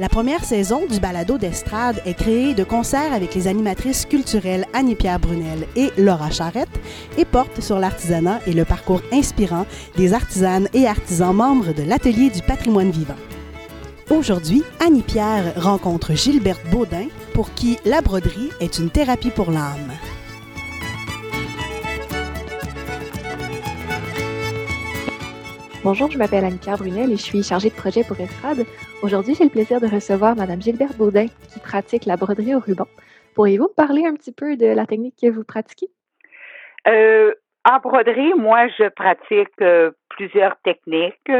La première saison du balado d'estrade est créée de concert avec les animatrices culturelles Annie-Pierre Brunel et Laura Charrette et porte sur l'artisanat et le parcours inspirant des artisanes et artisans membres de l'Atelier du patrimoine vivant. Aujourd'hui, Annie-Pierre rencontre Gilberte Baudin pour qui la broderie est une thérapie pour l'âme. Bonjour, je m'appelle Annika Brunel et je suis chargée de projet pour Estrade. Aujourd'hui, j'ai le plaisir de recevoir Madame Gilberte Baudin qui pratique la broderie au ruban. Pourriez-vous me parler un petit peu de la technique que vous pratiquez? Euh, en broderie, moi, je pratique euh, plusieurs techniques.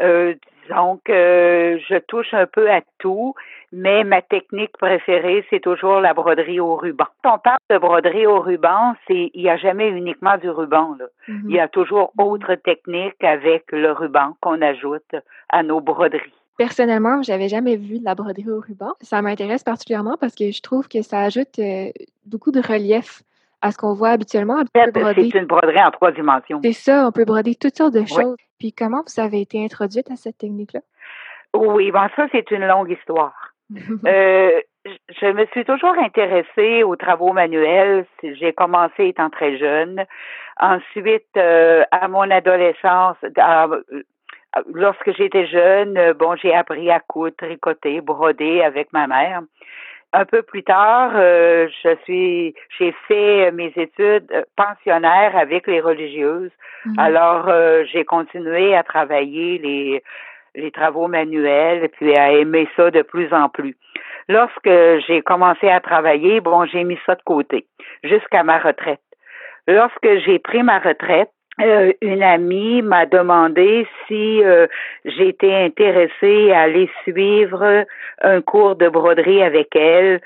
Euh, disons que je touche un peu à tout, mais ma technique préférée, c'est toujours la broderie au ruban. Quand on parle de broderie au ruban, c'est il n'y a jamais uniquement du ruban. Là. Mhm. Il y a toujours autre techniques avec le ruban qu'on ajoute à nos broderies. Personnellement, j'avais jamais vu de la broderie au ruban. Ça m'intéresse particulièrement parce que je trouve que ça ajoute euh, beaucoup de relief à ce qu'on voit habituellement. C'est une broderie en trois dimensions. C'est ça, on peut broder toutes sortes de choses. Puis comment vous avez été introduite à cette technique-là? Oui, bon, ça, c'est une longue histoire. Euh, je- me suis toujours intéressée aux travaux manuels. J'ai commencé étant très jeune. Ensuite, euh, à mon adolescence, à- euh, lorsque j'étais jeune, bon, j'ai appris à coudre, tricoter, broder avec ma mère. Un peu plus tard, euh, je suis, j'ai fait mes études pensionnaires avec les religieuses. Mhm. Alors, euh, j'ai continué à travailler les, les travaux manuels, puis à aimer ça de plus en plus. Lorsque j'ai commencé à travailler, bon, j'ai mis ça de côté jusqu'à ma retraite. Lorsque j'ai pris ma retraite, euh, une amie m'a demandé si euh, j'étais intéressée à aller suivre un cours de broderie avec elle.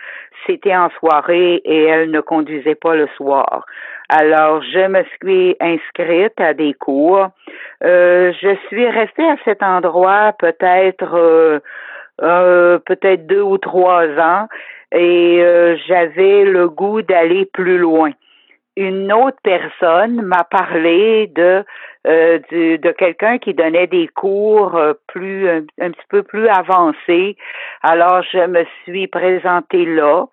C'était en soirée et elle ne conduisait pas le soir. Alors, je me suis inscrite à des cours. Euh, je suis restée à cet endroit peut-être peut-être deux ou trois ans et j'avais le goût d'aller plus loin. Une autre personne m'a parlé de euh, du- de quelqu'un qui donnait des cours euh, plus un, un petit peu plus avancés. Alors je me suis présentée là.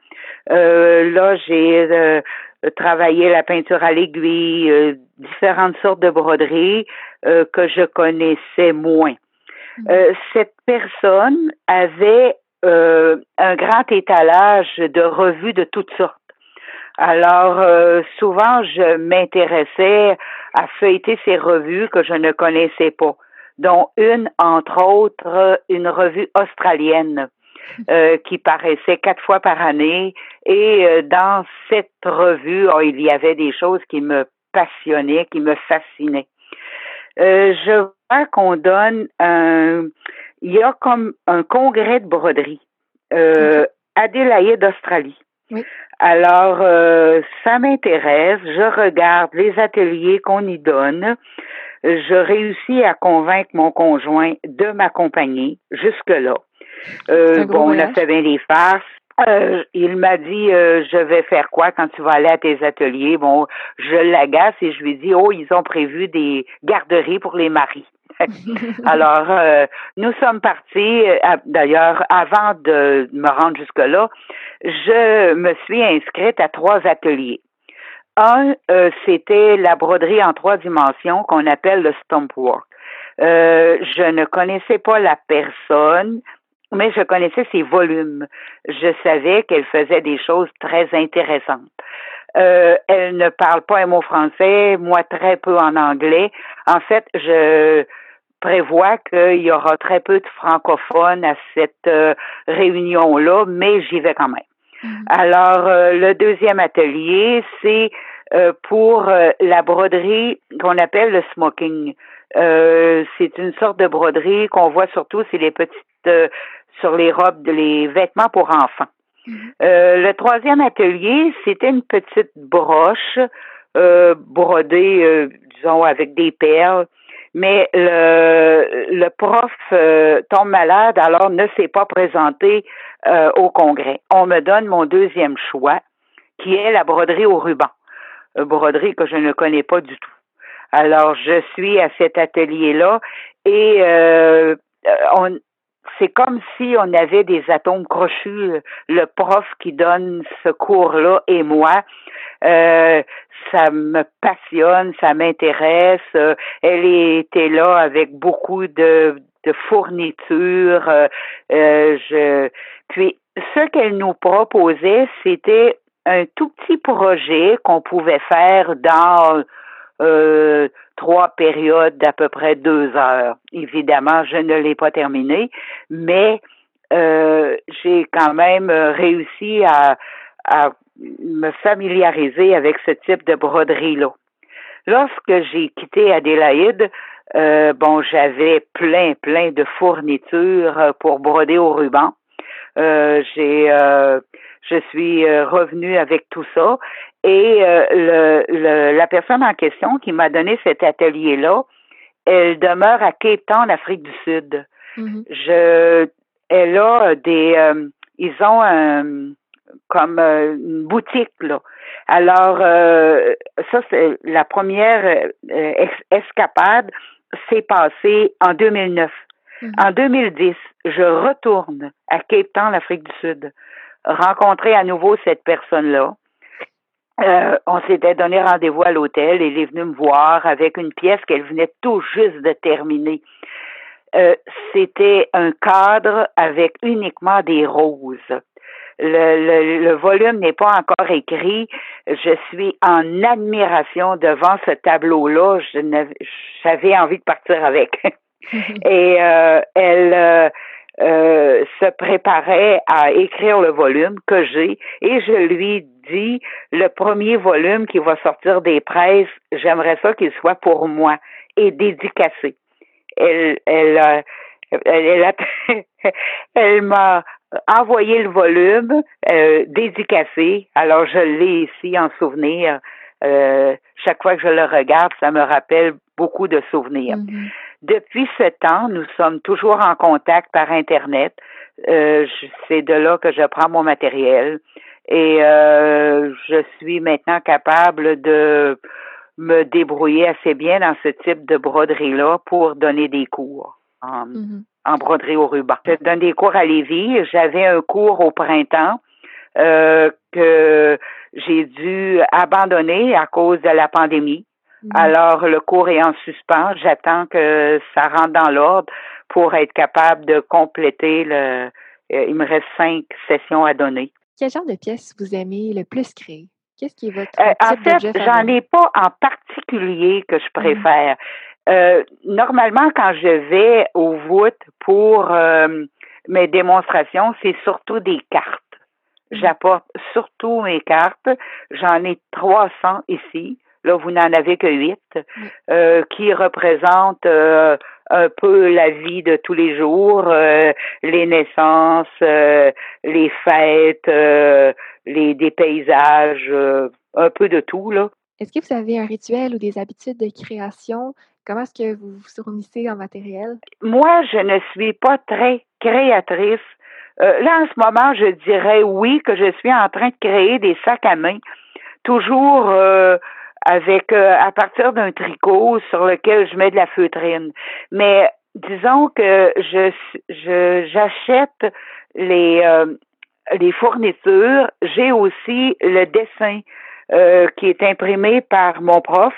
Euh, là j'ai euh, travaillé la peinture à l'aiguille, euh, différentes sortes de broderies euh, que je connaissais moins. Euh, cette personne avait euh, un grand étalage de revues de toutes sortes. Alors, euh, souvent, je m'intéressais à feuilleter ces revues que je ne connaissais pas, dont une, entre autres, une revue australienne euh, qui paraissait quatre fois par année. Et euh, dans cette revue, oh, il y avait des choses qui me passionnaient, qui me fascinaient. Euh, je vois qu'on donne un, il y a comme un congrès de broderie, euh, Adélaïde d'Australie. Oui. Alors, euh, ça m'intéresse. Je regarde les ateliers qu'on y donne. Je réussis à convaincre mon conjoint de m'accompagner jusque-là. Euh, bon, on a fait bien des farces. Euh, il m'a dit euh, je vais faire quoi quand tu vas aller à tes ateliers? Bon, je l'agace et je lui dis oh ils ont prévu des garderies pour les maris. Alors euh, nous sommes partis. euh, D'ailleurs avant de me rendre jusque là, je me suis inscrite à trois ateliers. Un, euh, c'était la broderie en trois dimensions qu'on appelle le stump work. Euh, je ne connaissais pas la personne, mais je connaissais ses volumes. Je savais qu'elle faisait des choses très intéressantes. Euh, elle ne parle pas un mot français, moi très peu en anglais. En fait, je prévois qu'il y aura très peu de francophones à cette euh, réunion-là, mais j'y vais quand même. Mhm. Alors, euh, le deuxième atelier, c'est euh, pour euh, la broderie qu'on appelle le smoking. Euh, c'est une sorte de broderie qu'on voit surtout, c'est les petites euh, sur les robes, les vêtements pour enfants. Mhm. Euh, le troisième atelier, c'était une petite broche euh, brodée, euh, disons, avec des perles. Mais le, le prof tombe malade, alors ne s'est pas présenté au congrès. On me donne mon deuxième choix, qui est la broderie au ruban. broderie que je ne connais pas du tout. Alors, je suis à cet atelier-là et on, c'est comme si on avait des atomes crochus, le prof qui donne ce cours-là et moi. Euh, ça me passionne, ça m'intéresse. Euh, elle était là avec beaucoup de, de fournitures. Euh, je, puis, ce qu'elle nous proposait, c'était un tout petit projet qu'on pouvait faire dans euh, trois périodes d'à peu près deux heures. Évidemment, je ne l'ai pas terminé, mais euh, j'ai quand même réussi à, à me familiariser avec ce type de broderie-là. Lorsque j'ai quitté Adélaïde, euh, bon, j'avais plein, plein de fournitures pour broder au ruban. Euh, j'ai, euh, je suis revenue avec tout ça et euh, le, la personne en question qui m'a donné cet atelier-là, elle demeure à Cape Town, Afrique du Sud. Mm-hmm. Je, elle a des, euh, ils ont un, comme euh, une boutique là. Alors ça c'est la première escapade s'est passée en 2009. Mm-hmm. En 2010, je retourne à Cape Town, l'Afrique du Sud, rencontrer à nouveau cette personne-là. Euh, on s'était donné rendez-vous à l'hôtel. Elle est venue me voir avec une pièce qu'elle venait tout juste de terminer. Euh, c'était un cadre avec uniquement des roses. Le, le, volume n'est pas encore écrit. Je suis en admiration devant ce tableau-là. J'avais envie de partir avec. Et euh, elle euh, se préparait à écrire le volume que j'ai et je lui dis le premier volume qui va sortir des presses, j'aimerais ça qu'il soit pour moi et dédicacé. Elle, elle, elle, elle, m'a envoyé le volume euh, dédicacé. Alors je l'ai ici en souvenir. Euh, chaque fois que je le regarde, ça me rappelle beaucoup de souvenirs. Mm-hmm. Depuis ce temps, nous sommes toujours en contact par Internet. Euh, c'est de là que je prends mon matériel et euh, je suis maintenant capable de me débrouiller assez bien dans ce type de broderie-là pour donner des cours en, mm-hmm. en, broderie au ruban. Je donne des cours à Lévis. J'avais un cours au printemps euh, que j'ai dû abandonner à cause de la pandémie. Mhm. Alors, le cours est en suspens. J'attends que ça rentre dans l'ordre pour être capable de compléter le. Euh, il me reste cinq sessions à donner. Quel genre de pièces vous aimez le plus créer? Qu'est-ce qui est votre euh, En fait, j'en ai pas en particulier que je mhm. préfère. Euh, normalement, quand je vais au voûte pour mes démonstrations, c'est surtout des cartes. Mhm. J'apporte surtout mes cartes. J'en ai 300 ici. Là, vous n'en avez que huit, euh, qui représentent euh, un peu la vie de tous les jours, euh, les naissances, les fêtes, les des paysages, un peu de tout là. Est-ce que vous avez un rituel ou des habitudes de création? Comment est-ce que vous vous fournissez en matériel? Moi, je ne suis pas très créatrice. là, en ce moment, je dirais oui que je suis en train de créer des sacs à main, toujours avec euh, à partir d'un tricot sur lequel je mets de la feutrine. Mais disons que je je j'achète les euh, les fournitures, j'ai aussi le dessin euh, qui est imprimé par mon prof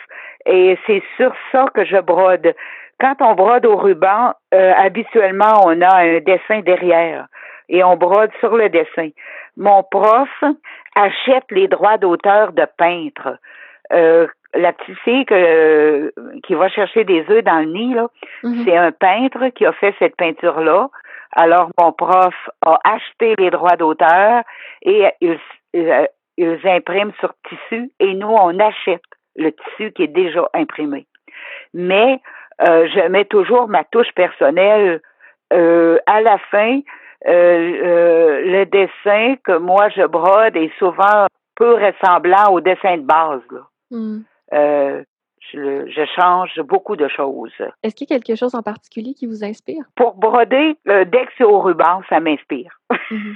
et c'est sur ça que je brode. Quand on brode au ruban, habituellement on a un dessin derrière et on brode sur le dessin. Mon prof achète les droits d'auteur de peintre. Euh, la petite fille que, qui va chercher des œufs dans le nid, là, mhm. c'est un peintre qui a fait cette peinture-là. Alors, mon prof a acheté les droits d'auteur et ils, ils, impriment sur tissu et nous, on achète le tissu qui est déjà imprimé. Mais euh, je mets toujours ma touche personnelle euh, à la fin. euh, le dessin que moi je brode est souvent peu ressemblant au dessin de base. Là. Hmm. Euh, je, je change beaucoup de choses. Est-ce qu'il y a quelque chose en particulier qui vous inspire? Pour broder, euh, dès que c'est au ruban, ça m'inspire. Mhm.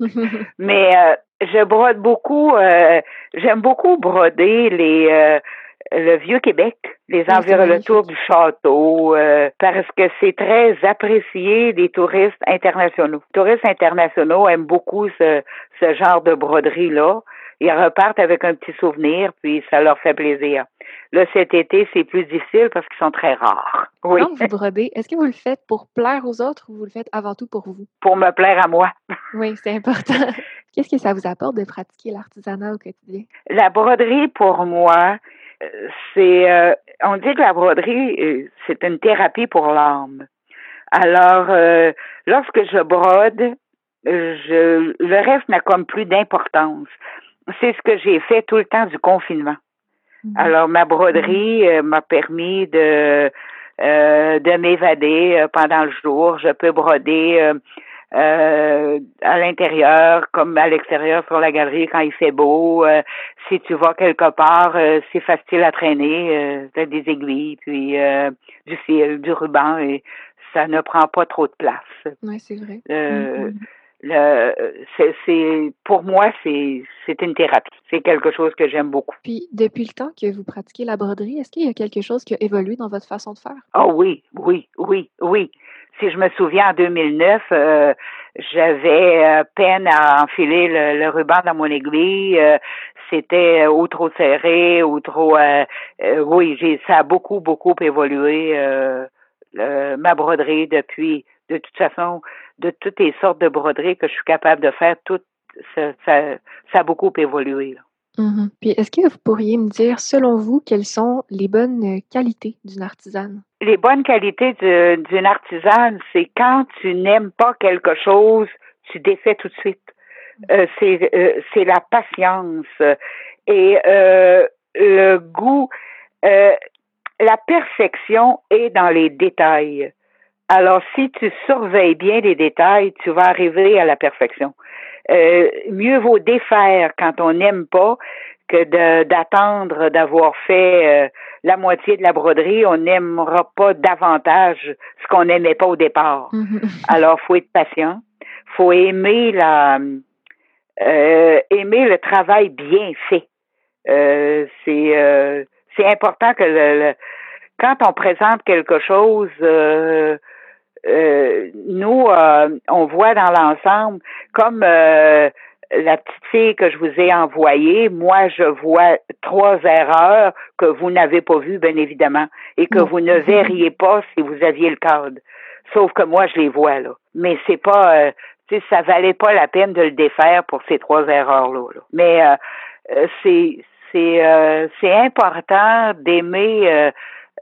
Mais euh, je brode beaucoup, euh, j'aime beaucoup broder les le vieux Québec, les c'est environnatures du château, euh, parce que c'est très apprécié des touristes internationaux. Les touristes internationaux aiment beaucoup ce, ce genre de broderie-là. Ils repartent avec un petit souvenir, puis ça leur fait plaisir. Là, cet été, c'est plus difficile parce qu'ils sont très rares. Oui, Quand vous brodez, est-ce que vous le faites pour plaire aux autres ou vous le faites avant tout pour vous? pour me plaire à moi. Oui, c'est important. Qu'est-ce que ça vous apporte de pratiquer l'artisanat au quotidien? La broderie, pour moi, euh, c'est... euh, on dit que la broderie, euh, c'est une thérapie pour l'âme. Alors, euh, lorsque je brode, je, le reste n'a comme plus d'importance. C'est ce que j'ai fait tout le temps du confinement. Mhm. Alors, ma broderie euh, m'a permis de euh, de m'évader euh, pendant le jour. Je peux broder euh, euh, à l'intérieur comme à l'extérieur sur la galerie quand il fait beau. Euh, si tu vas quelque part, euh, c'est facile à traîner. Euh, t'as des aiguilles, puis euh, du fil, du ruban, et ça ne prend pas trop de place. Oui, c'est vrai. Mhm. Le, c'est, c'est, pour moi, c'est, c'est une thérapie. C'est quelque chose que j'aime beaucoup. Puis, depuis le temps que vous pratiquez la broderie, est-ce qu'il y a quelque chose qui a évolué dans votre façon de faire? Ah oui, oui, oui, oui. Si je me souviens, en 2009, euh, j'avais euh, peine à enfiler le, le ruban dans mon aiguille. euh, C'était ou trop serré ou trop. euh, euh, oui, j'ai ça a beaucoup, beaucoup évolué euh, le- ma broderie depuis. De toute façon, de toutes les sortes de broderies que je suis capable de faire, tout ça, ça, ça a beaucoup évolué. là. Mhm. Puis, est-ce que vous pourriez me dire, selon vous, quelles sont les bonnes qualités d'une artisane? les bonnes qualités d'une artisane, c'est quand tu n'aimes pas quelque chose, tu défais tout de suite. Euh, c'est euh, c'est la patience et euh, le goût. la perfection est dans les détails. Alors, si tu surveilles bien les détails, tu vas arriver à la perfection. Euh, mieux vaut défaire quand on n'aime pas que d'attendre d'avoir fait euh, la moitié de la broderie. On n'aimera pas davantage ce qu'on n'aimait pas au départ. Alors, faut être patient. Faut aimer la euh, aimer le travail bien fait. Euh, c'est euh, c'est important que le, le- quand on présente quelque chose, euh, nous euh, on voit dans l'ensemble comme euh, la petite fille que je vous ai envoyée, moi je vois trois erreurs que vous n'avez pas vues, bien évidemment, et que Non. vous ne verriez pas si vous aviez le cadre. Sauf que moi je les vois là. Mais c'est pas euh, tu sais, ça valait pas la peine de le défaire pour ces trois erreurs-là. là. Mais euh, euh, c'est c'est euh, c'est important d'aimer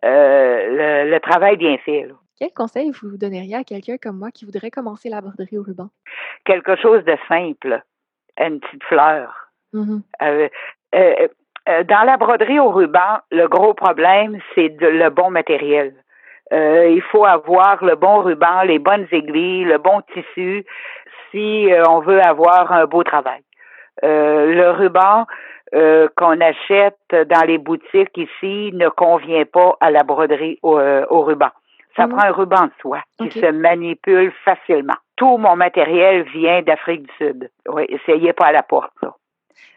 le, le travail bien fait. là. Quel conseil vous donneriez à quelqu'un comme moi qui voudrait commencer la broderie au ruban? Quelque chose de simple, une petite fleur. Mhm. Euh, euh, euh, dans la broderie au ruban, le gros problème, c'est le bon matériel. Euh, il faut avoir le bon ruban, les bonnes aiguilles, le bon tissu si euh, on veut avoir un beau travail. Euh, le ruban qu'on achète dans les boutiques ici ne convient pas à la broderie au, au ruban. Ça Mhm. prend un ruban de soie qui se manipule facilement. Tout mon matériel vient d'Afrique du Sud. Oui, essayez pas à la porte, là.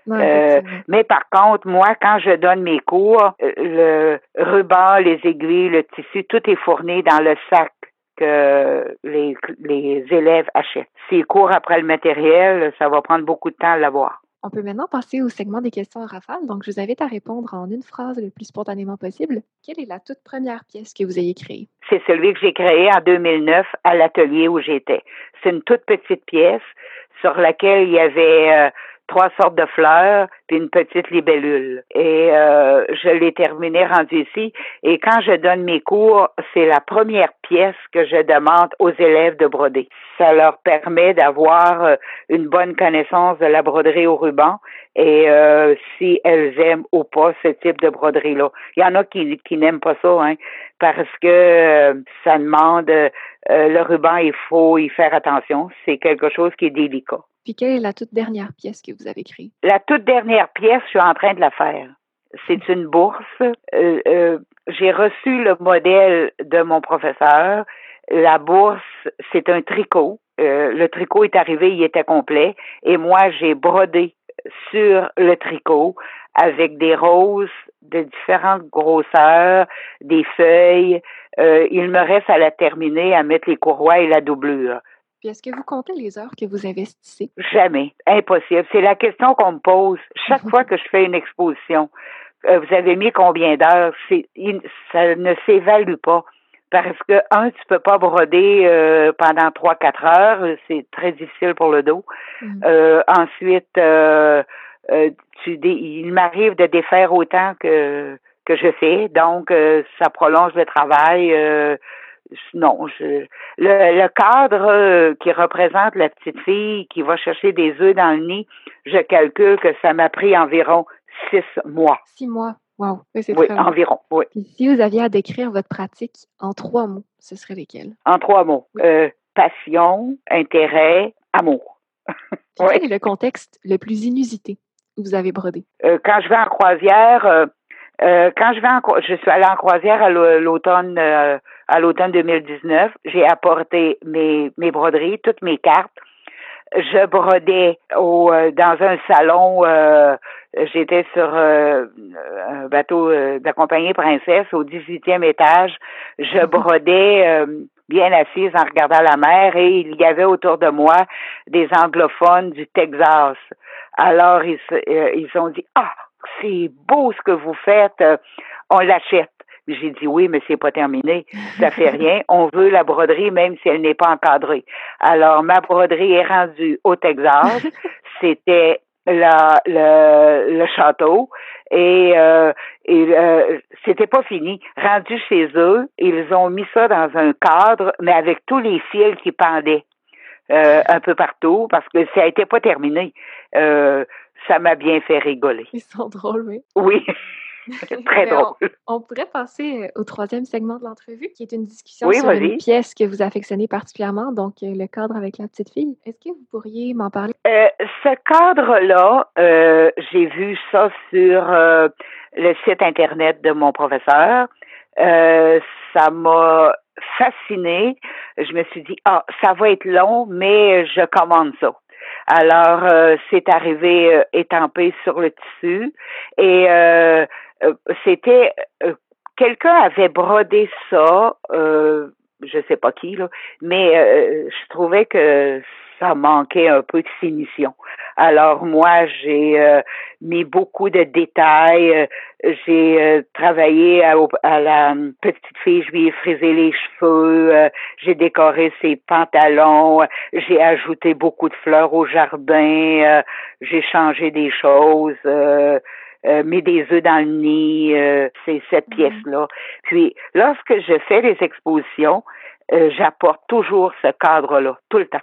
Non, Euh. Mais par contre, moi, quand je donne mes cours, euh, le ruban, les aiguilles, le tissu, tout est fourni dans le sac que les, les élèves achètent. S'ils courent après le matériel, ça va prendre beaucoup de temps à l'avoir. On peut maintenant passer au segment des questions en rafale. Donc, je vous invite à répondre en une phrase le plus spontanément possible. Quelle est la toute première pièce que vous ayez créée? C'est celui que j'ai créé en 2009 à l'atelier où j'étais. C'est une toute petite pièce sur laquelle il y avait euh, trois sortes de fleurs puis une petite libellule. Et euh, je l'ai terminé rendu ici. Et quand je donne mes cours, c'est la première pièce que je demande aux élèves de broder. Ça leur permet d'avoir euh, une bonne connaissance de la broderie au ruban et euh, si elles aiment ou pas ce type de broderie-là. Il y en a qui, qui n'aiment pas ça, hein, parce que ça demande le ruban, il faut y faire attention. C'est quelque chose qui est délicat. Puis quelle est la toute dernière pièce que vous avez créée? La toute dernière pièce, je suis en train de la faire. C'est une bourse. J'ai reçu le modèle de mon professeur. La bourse, c'est un tricot. le tricot est arrivé, il était complet. Et moi, j'ai brodé sur le tricot avec des roses de différentes grosseurs, des feuilles. Euh, il me reste à la terminer, à mettre les courroies et la doublure. Puis est-ce que vous comptez les heures que vous investissez? Jamais. Impossible. C'est la question qu'on me pose chaque fois que je fais une exposition. Euh, vous avez mis combien d'heures? Ça ne s'évalue pas. Parce que, un, tu peux pas broder euh, pendant trois, quatre heures. C'est très difficile pour le dos. Mm. ensuite, euh, tu il m'arrive de défaire autant que que je fais, donc euh, ça prolonge le travail. Euh, non, je, le, cadre qui représente la petite fille qui va chercher des œufs dans le nid, je calcule que ça m'a pris environ six mois. Six mois, wow, c'est oui, environ. Oui. si vous aviez à décrire votre pratique en trois mots, ce serait lesquels? En trois mots passion, intérêt, amour. Quel est le contexte le plus inusité vous avez brodé? Euh, quand je vais en croisière, euh, euh, quand je vais en je suis allée en croisière à l'automne à l'automne 2019, j'ai apporté mes, mes broderies, toutes mes cartes. Je brodais au dans un salon j'étais sur un bateau de la compagnie Princesse au 18e étage. Je brodais bien assise en regardant la mer et il y avait autour de moi des anglophones du Texas. Alors, ils, euh, ils ont dit, ah, c'est beau ce que vous faites, euh, on l'achète. J'ai dit oui, mais c'est pas terminé. Ça fait rien. On veut la broderie même si elle n'est pas encadrée. Alors, ma broderie est rendue au Texas. C'était la, le, le château et, euh, et c'était pas fini. Rendu chez eux, ils ont mis ça dans un cadre, mais avec tous les fils qui pendaient. Euh, un peu partout parce que ça n'était pas terminé. Euh, ça m'a bien fait rigoler. Ils sont drôles, oui. Oui. Très drôle. On, pourrait passer euh, au troisième segment de l'entrevue, qui est une discussion sur une pièce que vous affectionnez particulièrement, donc le cadre avec la petite fille. Est-ce que vous pourriez m'en parler? ce cadre-là, j'ai vu ça sur le site Internet de mon professeur. ça m'a fascinée. Je me suis dit, ah, ça va être long, mais je commande ça. Alors, euh, c'est arrivé euh, étampé sur le tissu et euh, c'était quelqu'un avait brodé ça, je sais pas qui là, mais je trouvais que ça manquait un peu de finition. Alors moi, j'ai euh, mis beaucoup de détails. Euh, j'ai euh, travaillé à, la petite fille, je lui ai frisé les cheveux, j'ai décoré ses pantalons, j'ai ajouté beaucoup de fleurs au jardin, j'ai changé des choses. mis des œufs dans le nid, c'est cette mm-hmm. pièce-là. Puis, lorsque je fais des expositions, euh, j'apporte toujours ce cadre-là, tout le temps.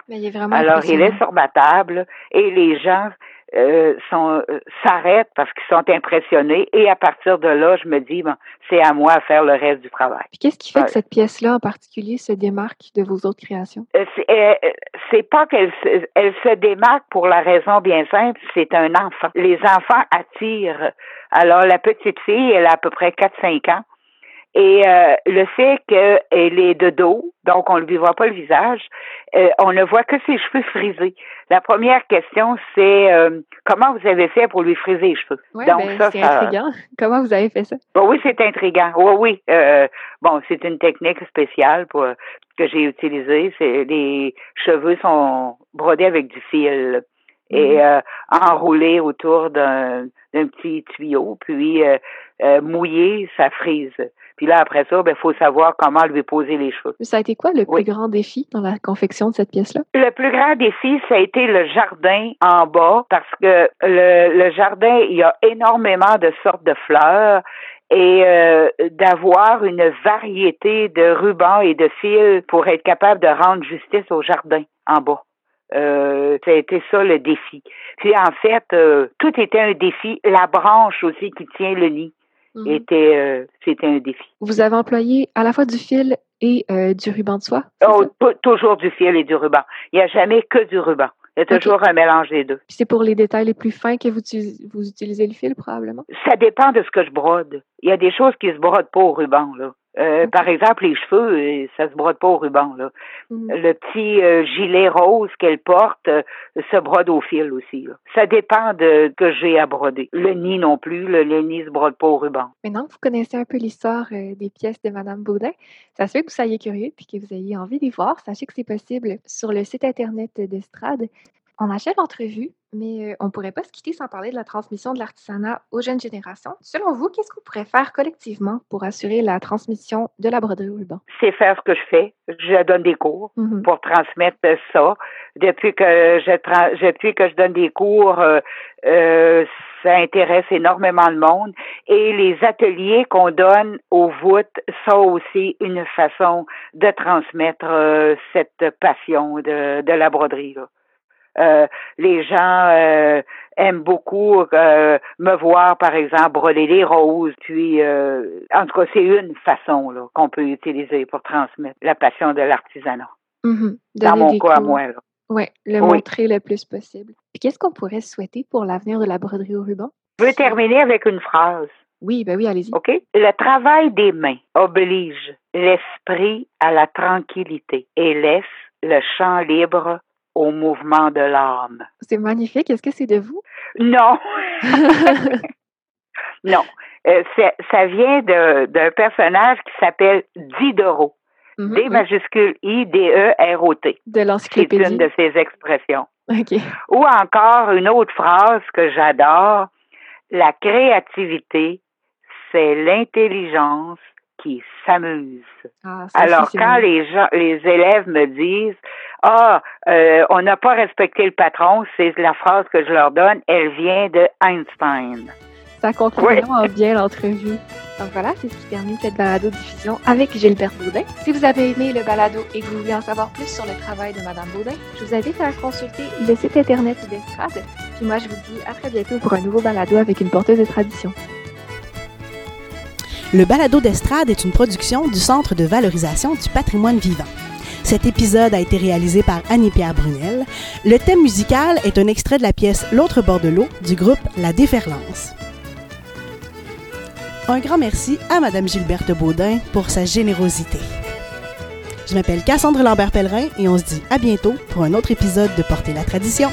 Alors, il est sur ma table et les gens euh, sont euh, s'arrêtent parce qu'ils sont impressionnés et à partir de là, je me dis, bon, c'est à moi à faire le reste du travail. qu'est-ce qui fait que cette pièce-là en particulier se démarque de vos autres créations? c'est pas qu'elle se, elle se démarque pour la raison bien simple, c'est un enfant. Les enfants attirent. Alors, la petite fille, elle a à peu près 4-5 ans. Et euh, le fait qu'elle est de dos, donc on ne lui voit pas le visage, euh, on ne voit que ses cheveux frisés. La première question, c'est euh, comment vous avez fait pour lui friser les cheveux? donc ben, ça, c'est intriguant. Comment vous avez fait ça? Bon, oui, c'est intriguant. Oui, oui. bon, c'est une technique spéciale pour, que j'ai utilisée. C'est les cheveux sont brodés avec du fil et mhm. enroulés autour d'un petit tuyau, puis mouillé, ça frise. Puis là, après ça, il ben, faut savoir comment lui poser les cheveux. Ça a été quoi le plus grand défi dans la confection de cette pièce-là? Le plus grand défi, ça a été le jardin en bas, parce que le, jardin, il y a énormément de sortes de fleurs et euh, d'avoir une variété de rubans et de fils pour être capable de rendre justice au jardin en bas. Euh, ça a été ça le défi. Puis en fait, euh, tout était un défi. La branche aussi qui tient le nid mhm. était, euh, c'était un défi. Vous avez employé à la fois du fil et euh, du ruban de soie? Oh, toujours du fil et du ruban. Il n'y a jamais que du ruban. Il y a toujours un mélange des deux. C'est pour les détails les plus fins que vous, vous utilisez le fil, probablement? Ça dépend de ce que je brode. Il y a des choses qui se brodent pas au ruban, là. Euh, par exemple, les cheveux, euh, ça se brode pas au ruban. Là. Mm. Le petit euh, gilet rose qu'elle porte se brode au fil aussi. Ça dépend de que j'ai à broder. Le nid non plus, le, nid se brode pas au ruban. Maintenant que vous connaissez un peu l'histoire des pièces de Madame Baudin, ça se fait que vous soyez curieux puis que vous ayez envie d'y voir. Sachez que c'est possible sur le site internet d'Estrade. On achève l'entrevue, mais on ne pourrait pas se quitter sans parler de la transmission de l'artisanat aux jeunes générations. Selon vous, qu'est-ce qu'on pourrait faire collectivement pour assurer la transmission de la broderie au ruban? C'est faire ce que je fais. Je donne des cours mmh pour transmettre ça. Depuis que je, depuis que je donne des cours, ça intéresse énormément de monde. Et les ateliers qu'on donne aux voûtes sont aussi une façon de transmettre cette passion de, de la broderie. Là. Euh, les gens euh, aiment beaucoup euh, me voir, par exemple, broder les roses. Puis, en tout cas, c'est une façon qu'on peut utiliser pour transmettre la passion de l'artisanat. Mm-hmm. Dans mon cas, à moi. Ouais, le montrer le plus possible. Puis, qu'est-ce qu'on pourrait souhaiter pour l'avenir de la broderie au ruban? Je veux terminer avec une phrase. Oui, ben oui, allez-y. OK? Le travail des mains oblige l'esprit à la tranquillité et laisse le champ libre au mouvement de l'âme. C'est magnifique. Est-ce que c'est de vous? Non. non. Euh, ça vient d'un personnage qui s'appelle Diderot. Mhm, D majuscule I D E R O T. De l'encyclopédie. C'est une de ses expressions. OK. Ou encore une autre phrase que j'adore, la créativité, c'est l'intelligence qui s'amuse. Ah, Alors quand les gens, les élèves me disent ah, euh, on n'a pas respecté le patron, c'est la phrase que je leur donne, elle vient de Einstein. Ça conclut vraiment bien l'entrevue. Donc voilà, c'est ce qui termine cette balado-diffusion avec Gilbert Baudin. Si vous avez aimé le balado et que vous voulez en savoir plus sur le travail de Madame Baudin, je vous invite à consulter le site internet d'Estrade. Puis moi, je vous dis à très bientôt pour un nouveau balado avec une porteuse de tradition. Le balado d'Estrade est une production du Centre de valorisation du patrimoine vivant. Cet épisode a été réalisé par Annie-Pierre Brunel. Le thème musical est un extrait de la pièce L'autre bord de l'eau du groupe La Déferlance. Un grand merci à Madame Gilberte Baudin pour sa générosité. Je m'appelle Cassandre Lambert-Pellerin et on se dit à bientôt pour un autre épisode de Porter la tradition.